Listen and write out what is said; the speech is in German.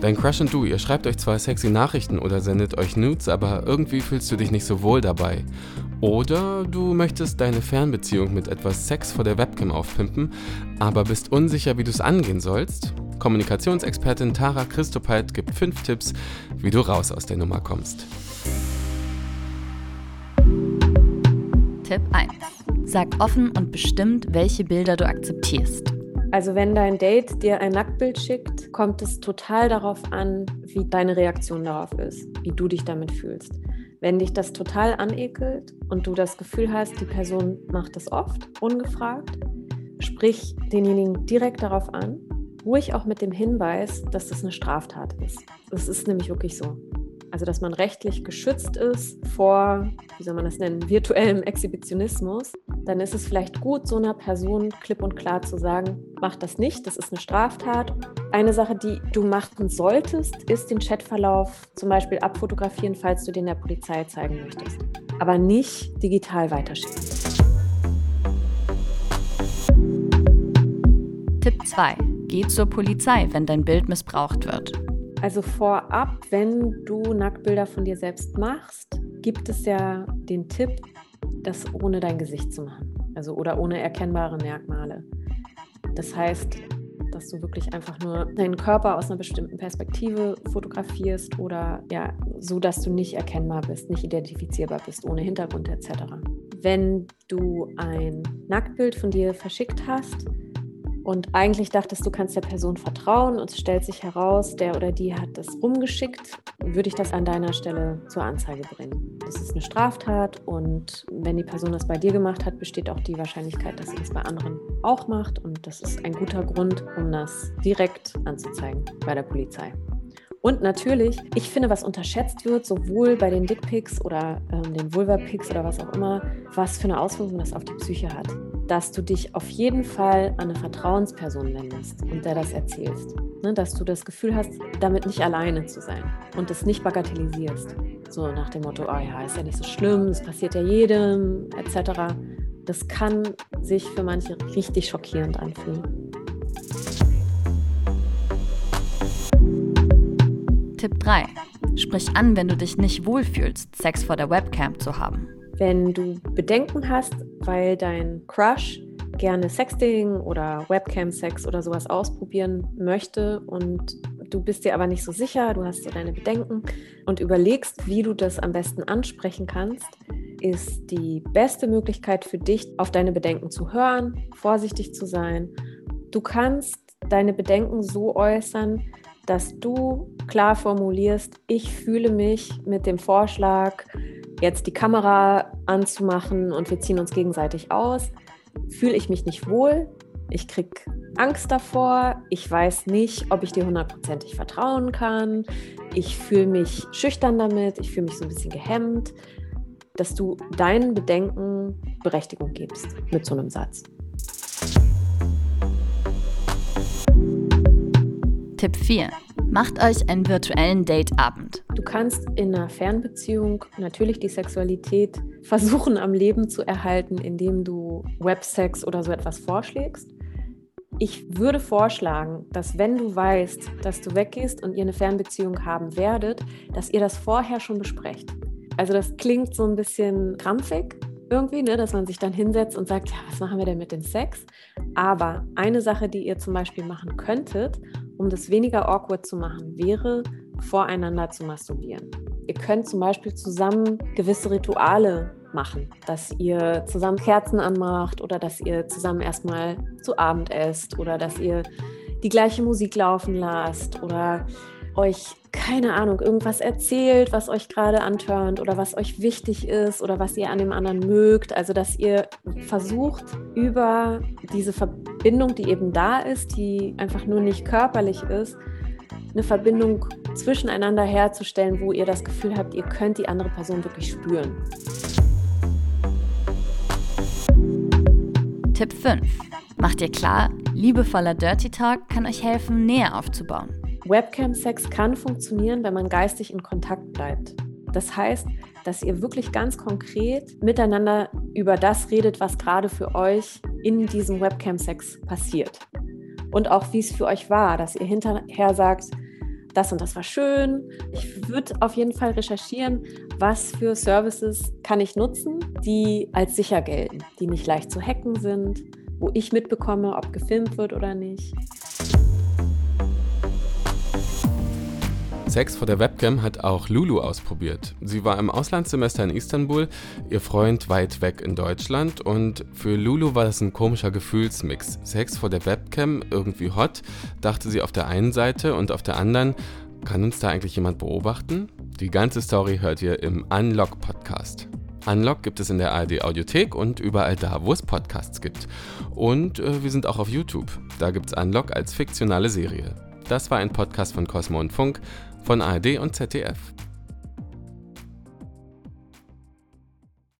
Dein Crush und du, ihr schreibt euch zwar sexy Nachrichten oder sendet euch Nudes, aber irgendwie fühlst du dich nicht so wohl dabei. Oder du möchtest deine Fernbeziehung mit etwas Sex vor der Webcam aufpimpen, aber bist unsicher, wie du es angehen sollst? Kommunikationsexpertin Tara Christopheit gibt fünf Tipps, wie du raus aus der Nummer kommst. Tipp 1. Sag offen und bestimmt, welche Bilder du akzeptierst. Also wenn dein Date dir ein Nacktbild schickt, kommt es total darauf an, wie deine Reaktion darauf ist, wie du dich damit fühlst. Wenn dich das total anekelt und du das Gefühl hast, die Person macht das oft, ungefragt, sprich denjenigen direkt darauf an, ruhig auch mit dem Hinweis, dass das eine Straftat ist. Das ist nämlich wirklich so. Also dass man rechtlich geschützt ist vor, wie soll man das nennen, virtuellem Exhibitionismus, dann ist es vielleicht gut, so einer Person klipp und klar zu sagen, mach das nicht, das ist eine Straftat. Eine Sache, die du machen solltest, ist den Chatverlauf zum Beispiel abfotografieren, falls du den der Polizei zeigen möchtest. Aber nicht digital weiterschicken. Tipp 2. Geh zur Polizei, wenn dein Bild missbraucht wird. Also vorab, wenn du Nacktbilder von dir selbst machst, gibt es ja den Tipp, das ohne dein Gesicht zu machen. Also oder ohne erkennbare Merkmale. Das heißt, dass du wirklich einfach nur deinen Körper aus einer bestimmten Perspektive fotografierst oder ja, so dass du nicht erkennbar bist, nicht identifizierbar bist, ohne Hintergrund etc. Wenn du ein Nacktbild von dir verschickt hast, und eigentlich dachtest du, kannst der Person vertrauen und es stellt sich heraus, der oder die hat das rumgeschickt, würde ich das an deiner Stelle zur Anzeige bringen. Das ist eine Straftat und wenn die Person das bei dir gemacht hat, besteht auch die Wahrscheinlichkeit, dass sie das bei anderen auch macht und das ist ein guter Grund, um das direkt anzuzeigen bei der Polizei. Und natürlich, ich finde, was unterschätzt wird, sowohl bei den Dickpics oder ähm, den Vulva-Pics oder was auch immer, was für eine Auswirkung das auf die Psyche hat dass du dich auf jeden Fall an eine Vertrauensperson wendest und der das erzählst. Ne, dass du das Gefühl hast, damit nicht alleine zu sein und das nicht bagatellisierst. So nach dem Motto, oh ja, ist ja nicht so schlimm, es passiert ja jedem, etc. Das kann sich für manche richtig schockierend anfühlen. Tipp 3. Sprich an, wenn du dich nicht wohlfühlst, Sex vor der Webcam zu haben. Wenn du Bedenken hast, weil dein Crush gerne Sexting oder Webcam-Sex oder sowas ausprobieren möchte und du bist dir aber nicht so sicher, du hast so deine Bedenken und überlegst, wie du das am besten ansprechen kannst, ist die beste Möglichkeit für dich, auf deine Bedenken zu hören, vorsichtig zu sein. Du kannst deine Bedenken so äußern, dass du klar formulierst, ich fühle mich mit dem Vorschlag, jetzt die Kamera anzumachen und wir ziehen uns gegenseitig aus, fühle ich mich nicht wohl. Ich kriege Angst davor. Ich weiß nicht, ob ich dir hundertprozentig vertrauen kann. Ich fühle mich schüchtern damit. Ich fühle mich so ein bisschen gehemmt, dass du deinen Bedenken Berechtigung gibst mit so einem Satz. Tipp 4. Macht euch einen virtuellen Dateabend. Du kannst in einer Fernbeziehung natürlich die Sexualität versuchen am Leben zu erhalten, indem du Websex oder so etwas vorschlägst. Ich würde vorschlagen, dass wenn du weißt, dass du weggehst und ihr eine Fernbeziehung haben werdet, dass ihr das vorher schon besprecht. Also das klingt so ein bisschen krampfig irgendwie, ne, dass man sich dann hinsetzt und sagt, ja, was machen wir denn mit dem Sex? Aber eine Sache, die ihr zum Beispiel machen könntet, um das weniger awkward zu machen, wäre, voreinander zu masturbieren. Ihr könnt zum Beispiel zusammen gewisse Rituale machen, dass ihr zusammen Kerzen anmacht oder dass ihr zusammen erstmal zu Abend esst oder dass ihr die gleiche Musik laufen lasst oder euch, keine Ahnung, irgendwas erzählt, was euch gerade antörnt oder was euch wichtig ist oder was ihr an dem anderen mögt. Also, dass ihr versucht, über diese Verbindung, die eben da ist, die einfach nur nicht körperlich ist, eine Verbindung zwischeneinander herzustellen, wo ihr das Gefühl habt, ihr könnt die andere Person wirklich spüren. Tipp 5. Macht ihr klar, liebevoller Dirty Talk kann euch helfen, Nähe aufzubauen. Webcam-Sex kann funktionieren, wenn man geistig in Kontakt bleibt. Das heißt, dass ihr wirklich ganz konkret miteinander über das redet, was gerade für euch in diesem Webcam-Sex passiert. Und auch wie es für euch war, dass ihr hinterher sagt, das und das war schön. Ich würde auf jeden Fall recherchieren, was für Services kann ich nutzen, die als sicher gelten, die nicht leicht zu hacken sind, wo ich mitbekomme, ob gefilmt wird oder nicht. Sex vor der Webcam hat auch Lulu ausprobiert. Sie war im Auslandssemester in Istanbul, ihr Freund weit weg in Deutschland und für Lulu war das ein komischer Gefühlsmix. Sex vor der Webcam, irgendwie hot, dachte sie auf der einen Seite und auf der anderen, kann uns da eigentlich jemand beobachten? Die ganze Story hört ihr im Unlock Podcast. Unlock gibt es in der ARD Audiothek und überall da, wo es Podcasts gibt. Und äh, wir sind auch auf YouTube. Da gibt es Unlock als fiktionale Serie. Das war ein Podcast von Cosmo und Funk von ARD und ZDF.